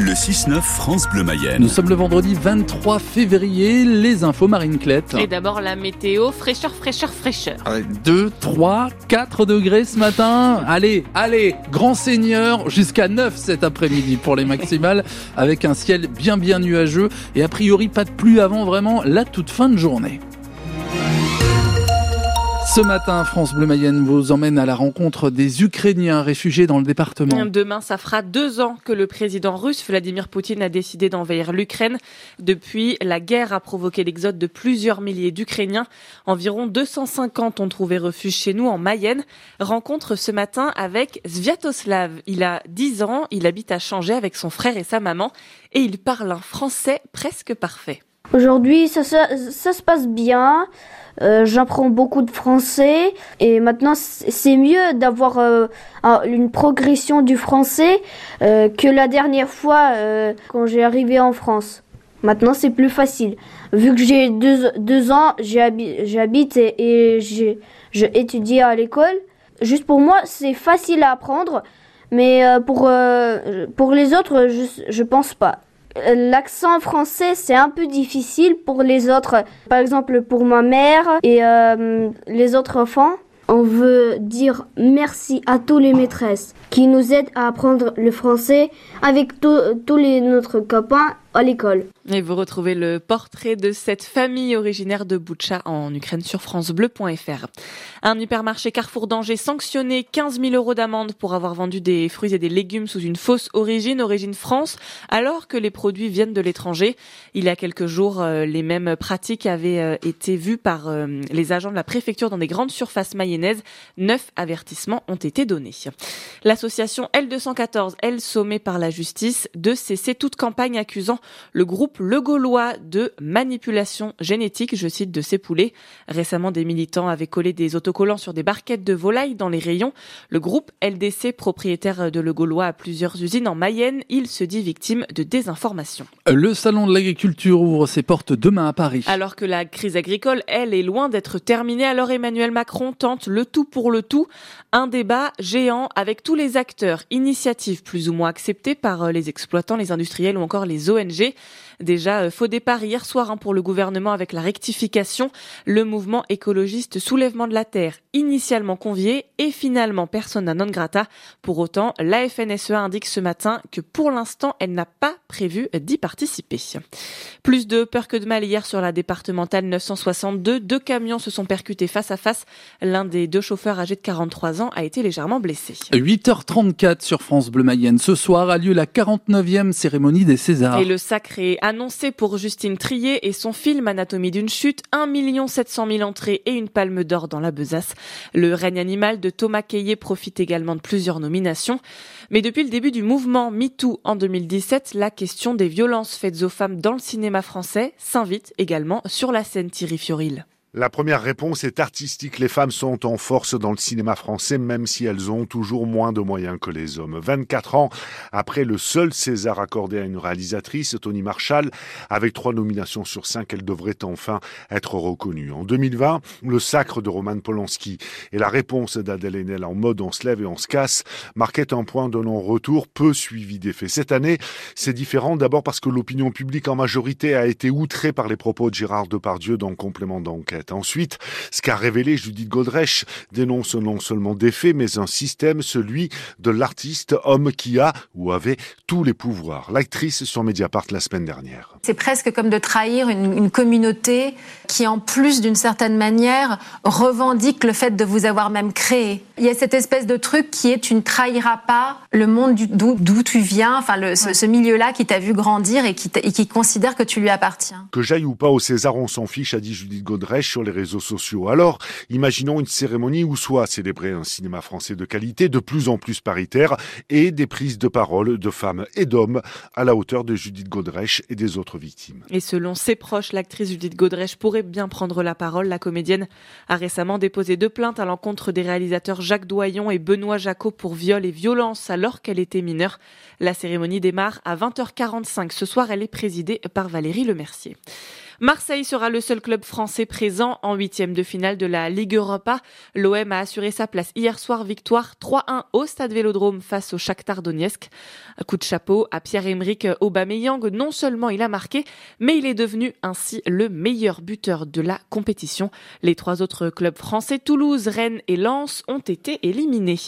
Le 6-9 France Bleu Mayenne. Nous sommes le vendredi 23 février, les infos Marine Clette. Et d'abord la météo, fraîcheur, fraîcheur, fraîcheur. 2, 3, 4 degrés ce matin. Allez, allez, grand seigneur, jusqu'à 9 cet après-midi pour les maximales, avec un ciel bien bien nuageux et a priori pas de pluie avant vraiment la toute fin de journée. Ce matin, France Bleu Mayenne vous emmène à la rencontre des Ukrainiens réfugiés dans le département. Demain, ça fera deux ans que le président russe Vladimir Poutine a décidé d'envahir l'Ukraine. Depuis, la guerre a provoqué l'exode de plusieurs milliers d'Ukrainiens. Environ 250 ont trouvé refuge chez nous en Mayenne. Rencontre ce matin avec Sviatoslav. Il a 10 ans, il habite à Changé avec son frère et sa maman et il parle un français presque parfait. Aujourd'hui, ça, se passe bien. Euh, j'apprends beaucoup de français et maintenant c'est mieux d'avoir euh, une progression du français euh, que la dernière fois quand j'ai arrivé en France. Maintenant c'est plus facile. Vu que j'ai deux, ans, j'habite et, et j'ai étudié à l'école. Juste pour moi, c'est facile à apprendre, mais pour, pour les autres, je, je pense pas. L'accent français, c'est un peu difficile pour les autres. Par exemple, pour ma mère et euh, les autres enfants, on veut dire merci à tous les maîtresses qui nous aident à apprendre le français avec tous les notre copains Et vous retrouvez le portrait de cette famille originaire de Boutcha en Ukraine sur francebleu.fr. Un hypermarché Carrefour d'Angers sanctionné 15 000 euros d'amende pour avoir vendu des fruits et des légumes sous une fausse origine, origine France, alors que les produits viennent de l'étranger. Il y a quelques jours, euh, les mêmes pratiques avaient euh, été vues par euh, les agents de la préfecture dans des grandes surfaces mayonnaises. Neuf avertissements ont été donnés. L'association L214, elle sommée par la justice de cesser toute campagne accusant le groupe Le Gaulois de manipulation génétique, je cite, de ses poulets. Récemment, des militants avaient collé des autocollants sur des barquettes de volailles dans les rayons. Le groupe LDC, propriétaire de Le Gaulois à plusieurs usines en Mayenne, il se dit victime de désinformation. Le salon de l'agriculture ouvre ses portes demain à Paris. Alors que la crise agricole, elle, est loin d'être terminée, alors Emmanuel Macron tente le tout pour le tout. Un débat géant avec tous les acteurs, initiatives plus ou moins acceptées par les exploitants, les industriels ou encore les ONG Déjà, euh, faux départ hier soir hein, pour le gouvernement avec la rectification. Le mouvement écologiste Soulèvement de la Terre, initialement convié et finalement persona non grata. Pour autant, la FNSEA indique ce matin que pour l'instant, elle n'a pas prévu d'y participer. Plus de peur que de mal hier sur la départementale 962. Deux camions se sont percutés face à face. L'un des deux chauffeurs âgés de 43 ans a été légèrement blessé. 8h34 sur France Bleu Mayenne. Ce soir a lieu la 49e cérémonie des Césars. Et le sacré annoncé pour Justine Trier et son film Anatomie d'une chute. 1 700 000 entrées et une palme d'or dans la besace. Le règne animal de Thomas Keyer profite également de plusieurs nominations. Mais depuis le début du mouvement MeToo en 2017, la question des violences faites aux femmes dans le cinéma français s'invite également sur la scène Thierry Fioril. La première réponse est artistique. Les femmes sont en force dans le cinéma français, même si elles ont toujours moins de moyens que les hommes. 24 ans après le seul César accordé à une réalisatrice, Tony Marshall, avec trois nominations sur cinq, elle devrait enfin être reconnue. En 2020, le sacre de Roman Polanski et la réponse d'Adèle Haenel en mode on se lève et on se casse marquaient un point de non-retour peu suivi d'effet. Cette année, c'est différent d'abord parce que l'opinion publique en majorité a été outrée par les propos de Gérard Depardieu dans Complément d'enquête. Ensuite, ce qu'a révélé Judith Godrèche dénonce non seulement des faits, mais un système, celui de l'artiste, homme qui a ou avait tous les pouvoirs. L'actrice sur Mediapart la semaine dernière. C'est presque comme de trahir une, une communauté qui, en plus d'une certaine manière, revendique le fait de vous avoir même créé. Il y a cette espèce de truc qui est tu ne trahiras pas le monde d'où tu viens, enfin le, ce, milieu-là qui t'a vu grandir et qui, et qui considère que tu lui appartiens. Que j'aille ou pas au César, on s'en fiche, a dit Judith Godrèche sur les réseaux sociaux. Alors, imaginons une cérémonie où soit célébrer un cinéma français de qualité, de plus en plus paritaire, et des prises de parole de femmes et d'hommes à la hauteur de Judith Godrèche et des autres victimes. Et selon ses proches, l'actrice Judith Godrèche pourrait bien prendre la parole. La comédienne a récemment déposé deux plaintes à l'encontre des réalisateurs Jacques Doyon et Benoît Jacot pour viol et violence alors qu'elle était mineure. La cérémonie démarre à 20h45. Ce soir, elle est présidée par Valérie Lemercier. Marseille sera le seul club français présent en huitième de finale de la Ligue Europa. L'OM a assuré sa place hier soir, victoire 3-1 au Stade Vélodrome face au Shakhtar Donetsk. Coup de chapeau à Pierre-Emerick Aubameyang. Non seulement il a marqué, mais il est devenu ainsi le meilleur buteur de la compétition. Les trois autres clubs français, Toulouse, Rennes et Lens, ont été éliminés.